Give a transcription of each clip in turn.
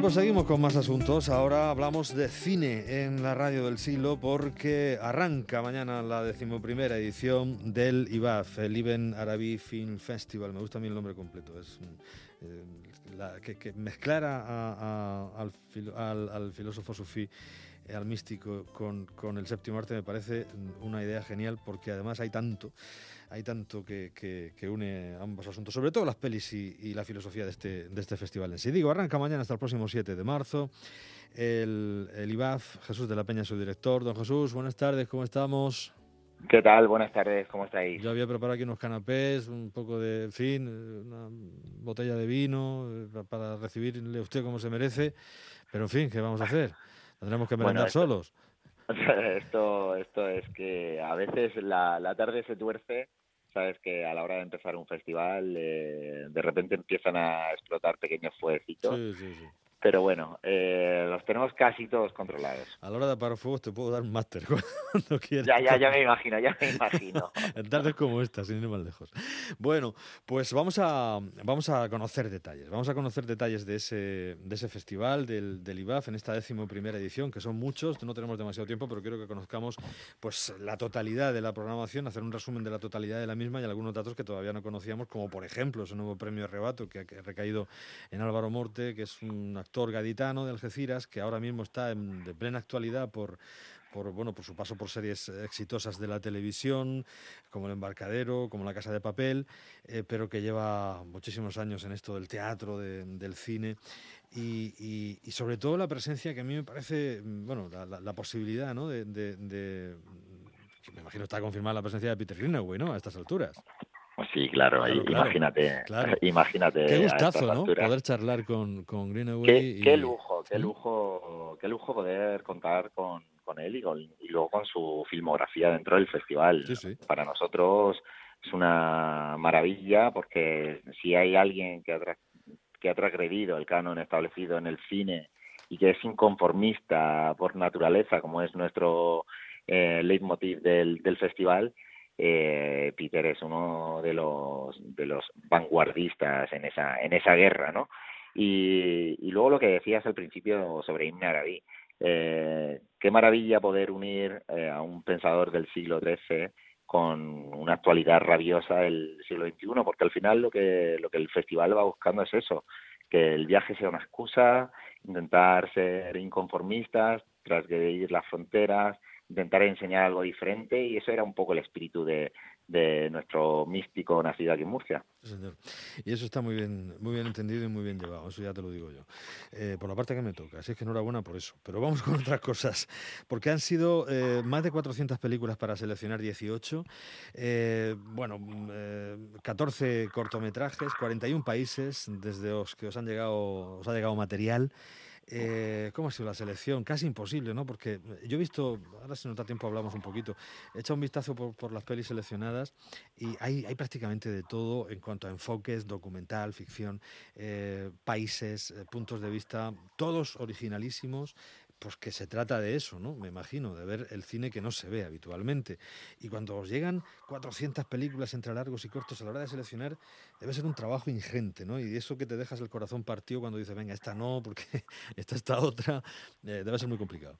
Pues seguimos con más asuntos. Ahora hablamos de cine en la radio del siglo porque arranca mañana la decimoprimera edición del IBAF, el Ibn Arabi Film Festival. Me gusta a mí el nombre completo. Es eh, que, que, al, filósofo sufí eh, al místico con, el séptimo arte me parece una idea genial porque además hay tanto hay tanto que, que, une ambos asuntos, sobre todo las pelis y, la filosofía de este, de este festival en sí. Digo, arranca mañana hasta el próximo 7 de marzo. El, el IBAF, Jesús de la Peña, su director. Don Jesús, buenas tardes, ¿cómo estamos? ¿Qué tal? Buenas tardes, ¿cómo estáis? Yo había preparado aquí unos canapés, un poco de, en fin, una botella de vino eh, para recibirle a usted como se merece, pero en fin, ¿qué vamos a hacer? Tendremos que merendar solos. Esto, esto es que a veces la, la tarde se tuerce sabes que a la hora de empezar un festival eh, de repente empiezan a explotar pequeños fueguecitos sí, sí, sí. Pero bueno, eh, los tenemos casi todos controlados. A la hora de apagar fuegos te puedo dar un máster cuando quieras. Ya, ya, ya me imagino, ya me imagino. en tardes como esta, sin ir más lejos. Bueno, pues vamos a, vamos a conocer detalles. Vamos a conocer detalles de ese, de ese festival, del, del IBAF, en esta décimo primera edición, que son muchos. No tenemos demasiado tiempo, pero quiero que conozcamos pues, la totalidad de la programación, hacer un resumen de la totalidad de la misma y algunos datos que todavía no conocíamos, como por ejemplo ese nuevo premio Rebato que ha recaído en Álvaro Morte, que es un actor gaditano de Algeciras, que ahora mismo está en, de plena actualidad por, por, bueno, por su paso por series exitosas de la televisión, como El Embarcadero, como La Casa de Papel, eh, pero que lleva muchísimos años en esto del teatro, del cine. Y, sobre todo la presencia que a mí me parece, bueno, la, posibilidad, ¿no? De, de, de, me imagino está confirmada la presencia de Peter Greenaway, ¿no? A estas alturas. Pues sí, claro, imagínate, imagínate. Qué gustazo, ¿no? Poder charlar con, con Greenaway. Qué, lujo, qué lujo, qué lujo poder contar con, con él y, y, luego con su filmografía dentro del festival. Para nosotros es una maravilla porque si hay alguien que ha, que ha transgredido el canon establecido en el cine y que es inconformista por naturaleza, como es nuestro eh, leitmotiv del, del festival, eh, Peter es uno de los de los vanguardistas en esa en esa guerra, ¿no? Y, y luego lo que decías al principio sobre Ibn Arabi, eh, qué maravilla poder unir eh, a un pensador del siglo XIII con una actualidad rabiosa del siglo XXI, porque al final lo que lo que el festival va buscando es eso, que el viaje sea una excusa, intentar ser inconformistas, transgredir las fronteras, intentar enseñar algo diferente y eso era un poco el espíritu de, de nuestro místico nacido aquí en Murcia. Y eso está muy bien, muy bien entendido y muy bien llevado, eso ya te lo digo yo. Eh, por la parte que me toca, así es que enhorabuena por eso. Pero vamos con otras cosas, porque han sido eh, más de 400 películas para seleccionar 18, eh, bueno, 14 cortometrajes, 41 países desde los que os han llegado, os ha llegado material. Eh, ¿Cómo ha sido la selección? Casi imposible, ¿no? Porque yo he visto, ahora si no da tiempo hablamos un poquito, he echado un vistazo por, las pelis seleccionadas y hay, hay, prácticamente de todo en cuanto a enfoques, documental, ficción, eh, países, eh, puntos de vista, todos originalísimos, pues que se trata de eso, ¿no? Me imagino, de ver el cine que no se ve habitualmente. Y cuando os llegan 400 películas entre largos y cortos a la hora de seleccionar, debe ser un trabajo ingente, ¿no? Y eso que te dejas el corazón partido cuando dices, venga, esta no, porque esta, esta otra, eh, debe ser muy complicado.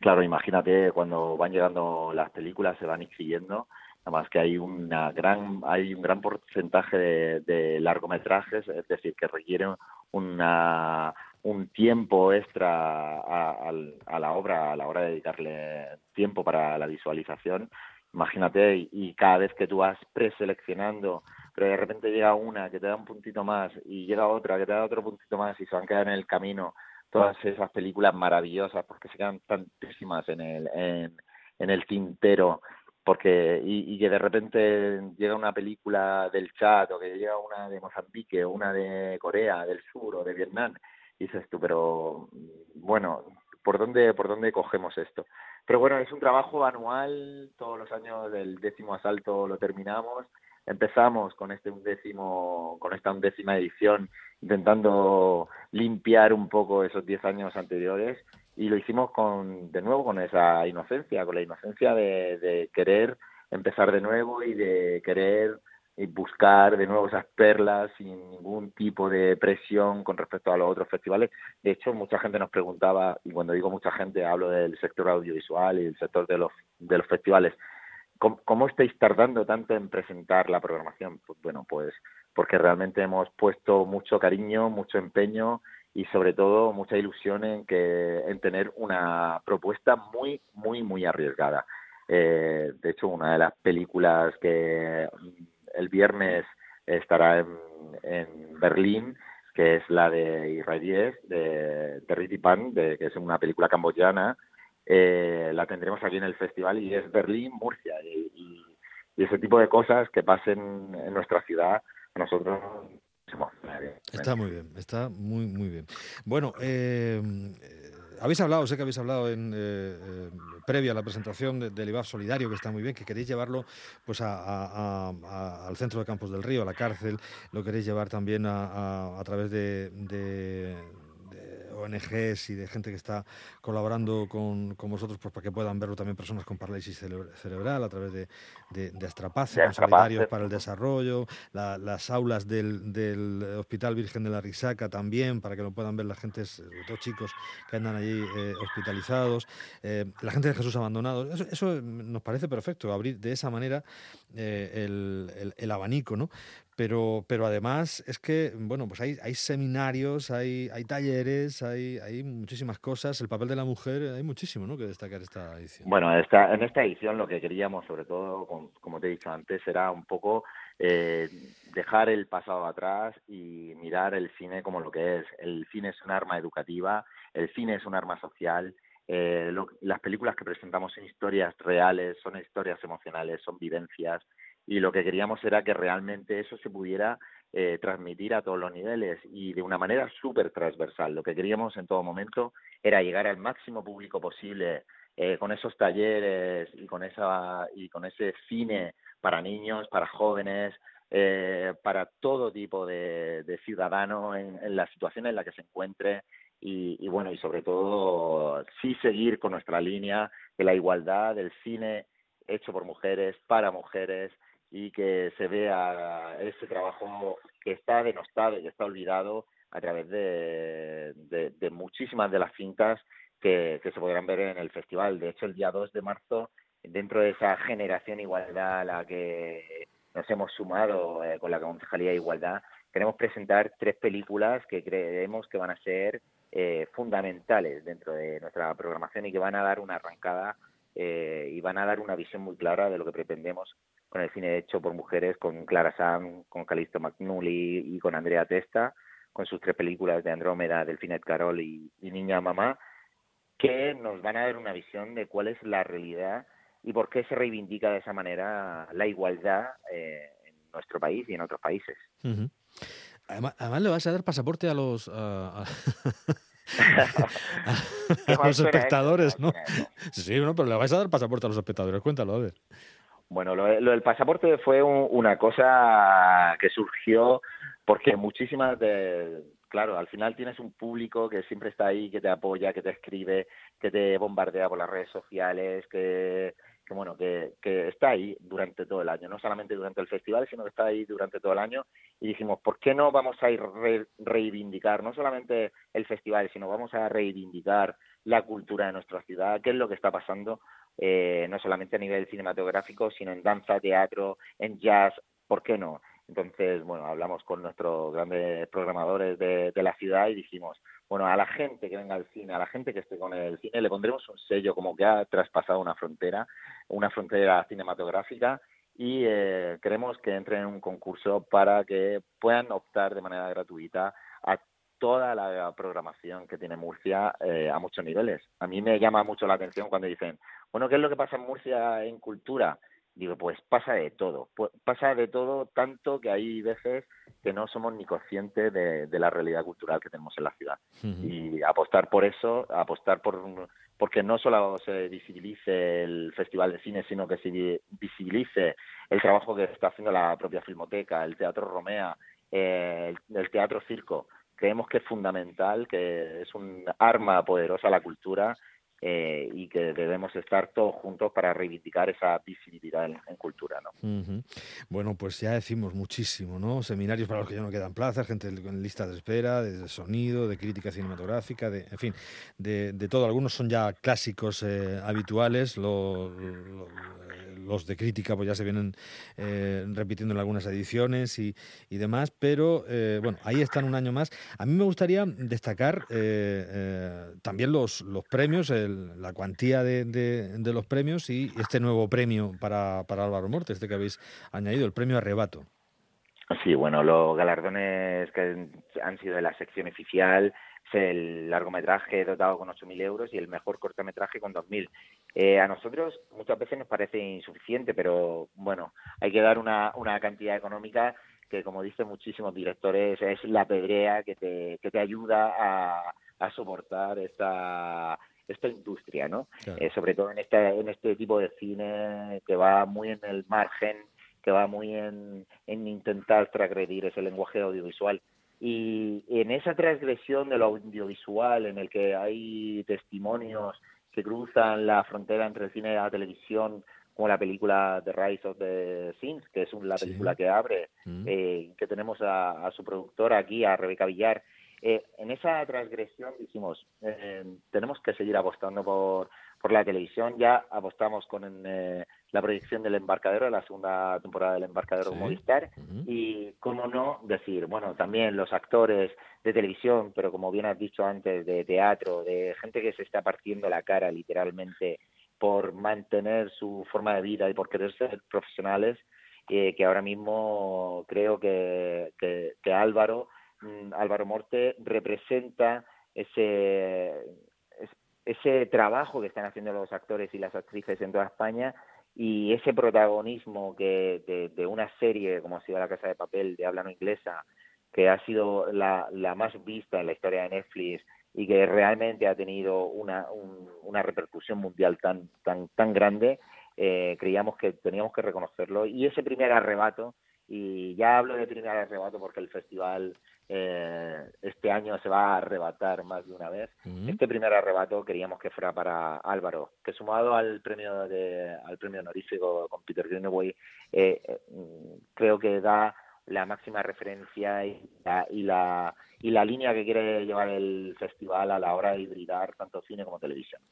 Claro, imagínate cuando van llegando las películas, se van inscribiendo, nada más que hay una gran, hay un gran porcentaje de largometrajes, es decir, que requieren una un tiempo extra a, la obra, a la hora de dedicarle tiempo para la visualización, imagínate, y, cada vez que tú vas preseleccionando, pero de repente llega una que te da un puntito más y llega otra que te da otro puntito más y se van a quedar en el camino todas esas películas maravillosas porque se quedan tantísimas en el, en, tintero porque y, y, que de repente llega una película del chat o que llega una de Mozambique o una de Corea del Sur o de Vietnam dices tú, pero bueno, ¿por dónde, ¿por dónde cogemos esto? Pero bueno, es un trabajo anual, todos los años del décimo asalto lo terminamos, empezamos con este undécimo, con esta undécima edición, intentando limpiar un poco esos diez años anteriores, y lo hicimos con, de nuevo con esa inocencia, con la inocencia de, de querer empezar de nuevo y de querer buscar de nuevo esas perlas sin ningún tipo de presión con respecto a los otros festivales. De hecho, mucha gente nos preguntaba, y cuando digo mucha gente hablo del sector audiovisual y del sector de los, de los festivales, ¿cómo, ¿cómo estáis tardando tanto en presentar la programación? Pues bueno, pues porque realmente hemos puesto mucho cariño, mucho empeño y sobre todo mucha ilusión en que en tener una propuesta muy muy muy arriesgada. Eh, de hecho, una de las películas que el viernes estará en, Berlín, que es la de Israelíes, de, de Riti Pan, de, que es una película camboyana, eh, la tendremos aquí en el festival y es Berlín, Murcia. Y ese tipo de cosas que pasen en nuestra ciudad, a nosotros Está muy bien, está muy, muy bien. Bueno, eh, habéis hablado, sé que habéis hablado en eh, eh, previa a la presentación de, del IBAF Solidario, que está muy bien, que queréis llevarlo pues al centro de Campos del Río, a la cárcel, lo queréis llevar también a, través de ONGs y de gente que está colaborando con, con vosotros pues, para que puedan verlo también personas con parálisis cerebral a través de, de, de Astrapace, de Solidarios para el Desarrollo, la, las aulas del, del, Hospital Virgen de la Risaca también, para que lo puedan ver la gente, sobre todo chicos que andan allí eh, hospitalizados, eh, la gente de Jesús Abandonado. Eso, eso, nos parece perfecto, abrir de esa manera eh, el, el, el abanico, ¿no? Pero, pero además es que, bueno, pues hay, hay seminarios, hay, hay talleres, hay, hay muchísimas cosas. El papel de la mujer, hay muchísimo ¿no? que destacar esta edición. Bueno, esta, en esta edición lo que queríamos, sobre todo, con, como te he dicho antes, era un poco eh, dejar el pasado atrás y mirar el cine como lo que es. El cine es un arma educativa, el cine es un arma social. Eh, lo, las películas que presentamos son historias reales, son historias emocionales, son vivencias y lo que queríamos era que realmente eso se pudiera eh, transmitir a todos los niveles y de una manera súper transversal. Lo que queríamos en todo momento era llegar al máximo público posible eh, con esos talleres y con esa y con ese cine para niños, para jóvenes, eh, para todo tipo de, de ciudadano en, la situación en la que se encuentre y, y bueno y sobre todo sí seguir con nuestra línea de la igualdad del cine hecho por mujeres para mujeres y que se vea ese trabajo que está denostado que está olvidado a través de, de, de muchísimas de las cintas que, que, se podrán ver en el festival. De hecho, el día 2 de marzo, dentro de esa generación igualdad a la que nos hemos sumado eh, con la Concejalía de Igualdad, queremos presentar tres películas que creemos que van a ser eh, fundamentales dentro de nuestra programación y que van a dar una arrancada eh, y van a dar una visión muy clara de lo que pretendemos con el cine hecho por mujeres, con Clara Sam, con Calisto McNully y con Andrea Testa, con sus tres películas de Andrómeda, Delfinet Carol y, y Niña Mamá, que nos van a dar una visión de cuál es la realidad y por qué se reivindica de esa manera la igualdad eh, en nuestro país y en otros países. Uh -huh. además, además, le vas a dar pasaporte a los... Uh, a... a los espectadores, ¿no? Sí, no, pero le vais a dar pasaporte a los espectadores, cuéntalo, a ver. Bueno, lo, lo del pasaporte fue un, una cosa que surgió porque muchísimas de, claro, al final tienes un público que siempre está ahí, que te apoya, que te escribe, que te bombardea por las redes sociales, que, que bueno, que, que está ahí durante todo el año, no solamente durante el festival, sino que está ahí durante todo el año. Y dijimos, ¿por qué no vamos a ir re, reivindicar no solamente el festival, sino vamos a reivindicar la cultura de nuestra ciudad, qué es lo que está pasando, eh, no solamente a nivel cinematográfico, sino en danza, teatro, en jazz, ¿por qué no? Entonces, bueno, hablamos con nuestros grandes programadores de, de, la ciudad y dijimos, bueno, a la gente que venga al cine, a la gente que esté con el cine, le pondremos un sello como que ha traspasado una frontera, una frontera cinematográfica y eh, queremos que entren en un concurso para que puedan optar de manera gratuita a toda la programación que tiene Murcia eh, a muchos niveles. A mí me llama mucho la atención cuando dicen, bueno, ¿qué es lo que pasa en Murcia en cultura? Digo, pues pasa de todo, pues pasa de todo tanto que hay veces que no somos ni conscientes de, de la realidad cultural que tenemos en la ciudad. Uh -huh. Y apostar por eso, apostar por porque no solo se visibilice el Festival de Cine, sino que se visibilice el trabajo que está haciendo la propia Filmoteca, el Teatro Romea, eh, el, el Teatro Circo, creemos que es fundamental, que es un arma poderosa la cultura eh, y que debemos estar todos juntos para reivindicar esa visibilidad en, cultura. ¿no? Bueno, pues ya decimos muchísimo, ¿no? Seminarios para los que ya no quedan plazas, gente en lista de espera, de sonido, de crítica cinematográfica, de, en fin, de, todo. Algunos son ya clásicos eh, habituales, lo, los de crítica pues ya se vienen eh, repitiendo en algunas ediciones y, demás, pero eh, bueno, ahí están un año más. A mí me gustaría destacar eh, también los, los premios, la cuantía de, los premios y este nuevo premio para, para Álvaro Morte, este que habéis añadido, el premio Arrebato. Sí, bueno, los galardones que han sido de la sección oficial el largometraje dotado con 8.000 euros y el mejor cortometraje con 2.000. Eh, a nosotros muchas veces nos parece insuficiente, pero bueno, hay que dar una, una cantidad económica que, como dicen muchísimos directores, es la pedrea que te, que te ayuda a, a soportar esta esta industria, ¿no? Eh, sobre todo en este, en este tipo de cine que va muy en el margen, que va muy en, en intentar transgredir ese lenguaje audiovisual y en esa transgresión de lo audiovisual, en el que hay testimonios que cruzan la frontera entre el cine y la televisión, como la película The Rise of the Sins, que es la película que abre, mm. eh, que tenemos a, su productora aquí, a Rebeca Villar. Eh, en esa transgresión dijimos, eh, tenemos que seguir apostando por, por la televisión. Ya apostamos con eh, la proyección del embarcadero, la segunda temporada del embarcadero sí. Movistar. Y, cómo no, decir, bueno, también los actores de televisión, pero como bien has dicho antes, de teatro, de gente que se está partiendo la cara literalmente por mantener su forma de vida y por querer ser profesionales, eh, que ahora mismo creo que, que, Álvaro, mm, Álvaro Morte representa ese ese trabajo que están haciendo los actores y las actrices en toda España y ese protagonismo que de, una serie como ha sido La Casa de Papel de habla no inglesa, que ha sido la, la más vista en la historia de Netflix y que realmente ha tenido una, una repercusión mundial tan, tan, tan grande, eh, creíamos que teníamos que reconocerlo. Y ese primer arrebato, y ya hablo de primer arrebato porque el festival eh, este año se va a arrebatar más de una vez. Este primer arrebato queríamos que fuera para Álvaro, que sumado al premio de, al premio honorífico con Peter Greenaway, eh, eh, creo que da la máxima referencia y la, y la y la línea que quiere llevar el festival a la hora de hibridar tanto cine como televisión.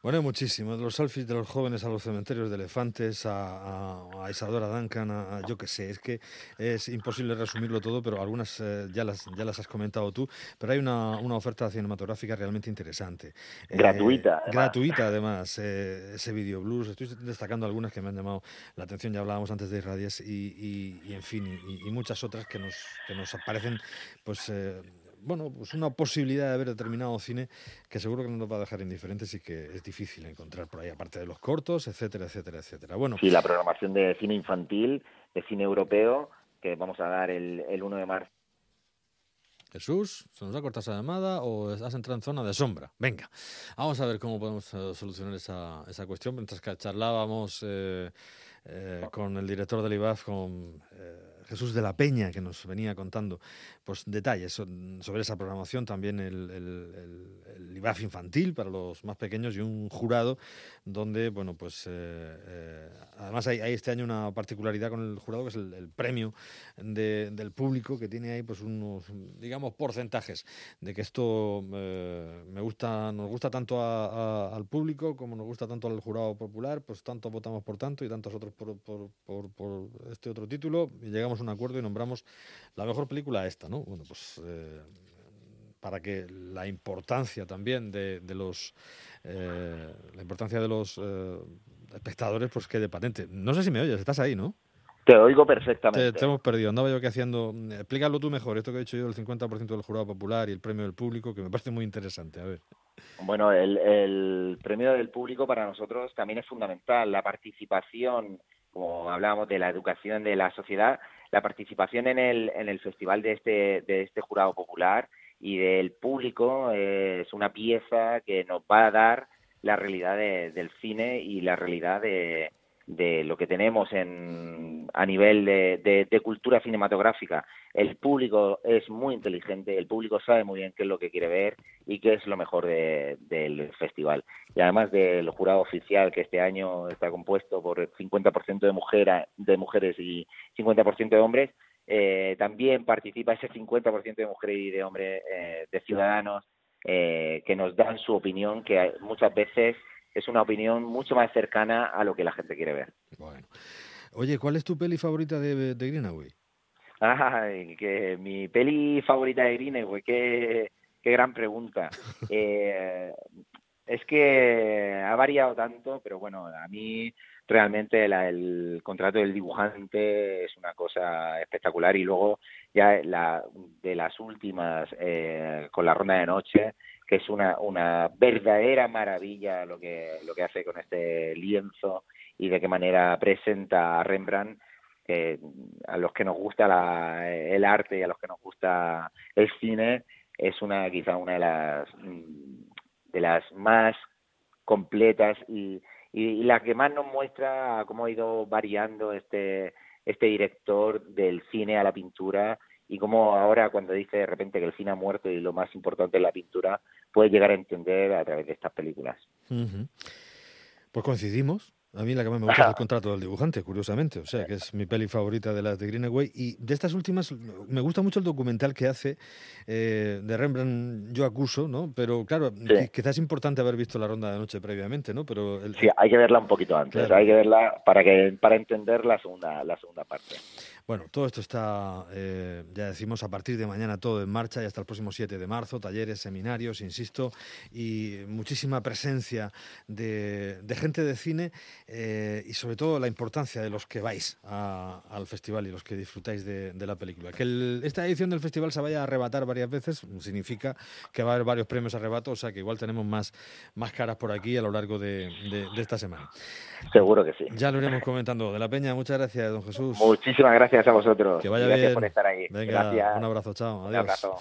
Bueno, muchísimo. De los selfies de los jóvenes a los cementerios de elefantes, a, a, Isadora Duncan, a, yo qué sé, es que es imposible resumirlo todo, pero algunas eh, ya, las, ya las has comentado tú. Pero hay una, una oferta cinematográfica realmente interesante. Eh, gratuita. gratuita, además, eh, ese video blues. Estoy destacando algunas que me han llamado la atención, ya hablábamos antes de Irradies, y, y, en fin, y, muchas otras que nos, que nos aparecen, pues bueno, pues una posibilidad de ver determinado cine que seguro que no nos va a dejar indiferentes y que es difícil encontrar por ahí, aparte de los cortos, etcétera, etcétera, etcétera. Bueno, sí, la programación de cine infantil, de cine europeo, que vamos a dar el, el 1 de marzo. Jesús, ¿se nos ha cortado esa llamada o has entrado en zona de sombra? Venga, vamos a ver cómo podemos eh, solucionar esa, esa cuestión. Mientras que charlábamos eh, eh, con el director del IBAF, con Jesús de la Peña, que nos venía contando pues, detalles sobre esa programación, también el, IBAF infantil para los más pequeños y un jurado donde, bueno, pues eh, eh, además hay, este año una particularidad con el jurado que es el, premio del público que tiene ahí pues unos, digamos, porcentajes de que esto eh, me gusta, nos gusta tanto al público como nos gusta tanto al jurado popular, pues tanto votamos por tanto y tantos otros por, por este otro título y llegamos un acuerdo y nombramos la mejor película esta, ¿no? Bueno, pues eh, para que la importancia también de, los eh, la importancia de los eh, espectadores pues quede patente. No sé si me oyes, estás ahí, ¿no? Te oigo perfectamente. Te, hemos perdido. Andaba yo aquí haciendo. Explícalo tú mejor, esto que he dicho yo, el 50% del jurado popular y el premio del público, que me parece muy interesante. A ver. Bueno, el, el premio del público para nosotros también es fundamental. La participación, como hablábamos de la educación de la sociedad, la participación en el, en el festival de este, de este jurado popular y del público es una pieza que nos va a dar la realidad del cine y la realidad de, de lo que tenemos en, a nivel de, de, cultura cinematográfica. El público es muy inteligente, el público sabe muy bien qué es lo que quiere ver y qué es lo mejor del festival. Y además del jurado oficial, que este año está compuesto por 50% de, mujer, de mujeres y 50% de hombres, eh, también participa ese 50% de mujeres y de hombres, eh, de ciudadanos, eh, que nos dan su opinión, que muchas veces es una opinión mucho más cercana a lo que la gente quiere ver. Bueno. Oye, ¿cuál es tu peli favorita de, de Greenaway? Ay, que mi peli favorita de Greenaway, qué, qué gran pregunta. Eh, es que ha variado tanto, pero bueno, a mí realmente el contrato del dibujante es una cosa espectacular y luego ya la, de las últimas eh, con la ronda de noche que es una, una verdadera maravilla lo que, lo que hace con este lienzo y de qué manera presenta a Rembrandt, que a los que nos gusta el arte y a los que nos gusta el cine, es una quizá una de las de las más completas y, y, la que más nos muestra cómo ha ido variando este este director del cine a la pintura y cómo ahora cuando dice de repente que el cine ha muerto y lo más importante es la pintura, puede llegar a entender a través de estas películas. Pues coincidimos. A mí la que más me gusta es el contrato del dibujante, curiosamente. O sea, que es mi peli favorita de las de Greenaway. Y de estas últimas, me gusta mucho el documental que hace eh, de Rembrandt, yo acuso, ¿no? Pero claro, quizás es importante haber visto la ronda de noche previamente, ¿no? Pero Sí, hay que verla un poquito antes. Hay que verla para, que, para entender la segunda, la segunda parte. Bueno, todo esto está, eh, ya decimos, a partir de mañana todo en marcha y hasta el próximo 7 de marzo, talleres, seminarios, insisto, y muchísima presencia de, gente de cine eh, y sobre todo la importancia de los que vais al festival y los que disfrutáis de, la película. Que esta edición del festival se vaya a arrebatar varias veces significa que va a haber varios premios arrebatos, o sea que igual tenemos más, más caras por aquí a lo largo de, de esta semana. Seguro que sí. Ya lo iremos comentando. De la Peña, muchas gracias, don Jesús. Muchísimas gracias a vosotros. Que vaya gracias por estar ahí. Venga, un abrazo, chao. Adiós. Un abrazo.